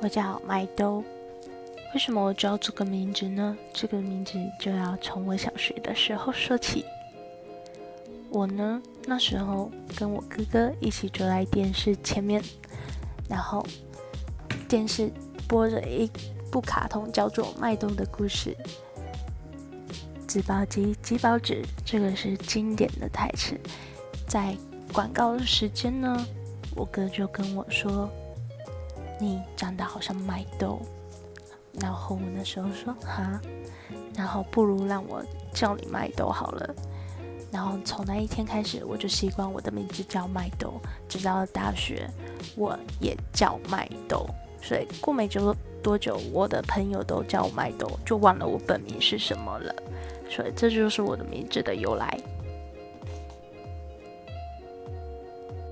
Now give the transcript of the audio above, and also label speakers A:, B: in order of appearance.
A: 我叫麦兜。为什么我叫这个名字呢？这个名字就要从我小学的时候说起。我呢，那时候跟我哥哥一起坐在电视前面，然后电视播着一部卡通，叫做《麦兜的故事》。纸包鸡，鸡包纸，这个是经典的台词。在广告的时间呢，我哥就跟我说：“你长得好像麦兜。”然后我那时候说：“哈。”然后不如让我叫你麦兜好了。然后从那一天开始，我就习惯我的名字叫麦兜。直到大学，我也叫麦兜。所以过没久多久，我的朋友都叫我麦兜，就忘了我本名是什么了。所以这就是我的名字的由来。